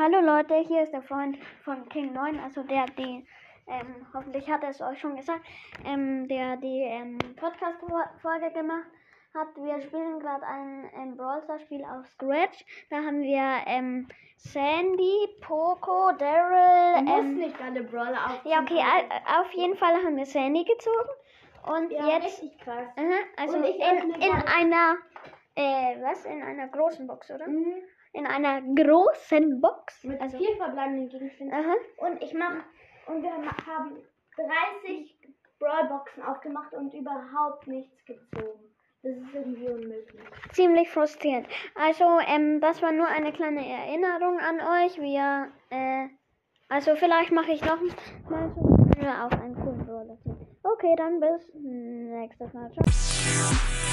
Hallo Leute, hier ist der Freund von King 9, also der, die, ähm, hoffentlich hat er es euch schon gesagt, ähm, der die ähm, Podcast-Folge gemacht hat. Wir spielen gerade ein, ein Brawl Stars Spiel auf Scratch. Da haben wir ähm, Sandy, Poco, Daryl. Du musst Ähm, nicht alle Brawler auf. ja, okay, au- auf jeden Fall haben wir Sandy gezogen. Und Ja, jetzt, richtig krass. aha, also Und ich in, in einer, äh, was? In einer großen Box, oder? Mhm. In einer großen Box. Mit Also, vier verbleibenden Gegenständen. aha. Und ich mach und wir haben 30 Brawlboxen aufgemacht und überhaupt nichts gezogen. Das ist irgendwie unmöglich. ziemlich frustrierend. Also, ähm, das war nur eine kleine Erinnerung an euch. Wir, äh, also vielleicht mache ich noch mal so auf einen coolen Brawler. Okay, dann bis nächstes Mal. Ciao.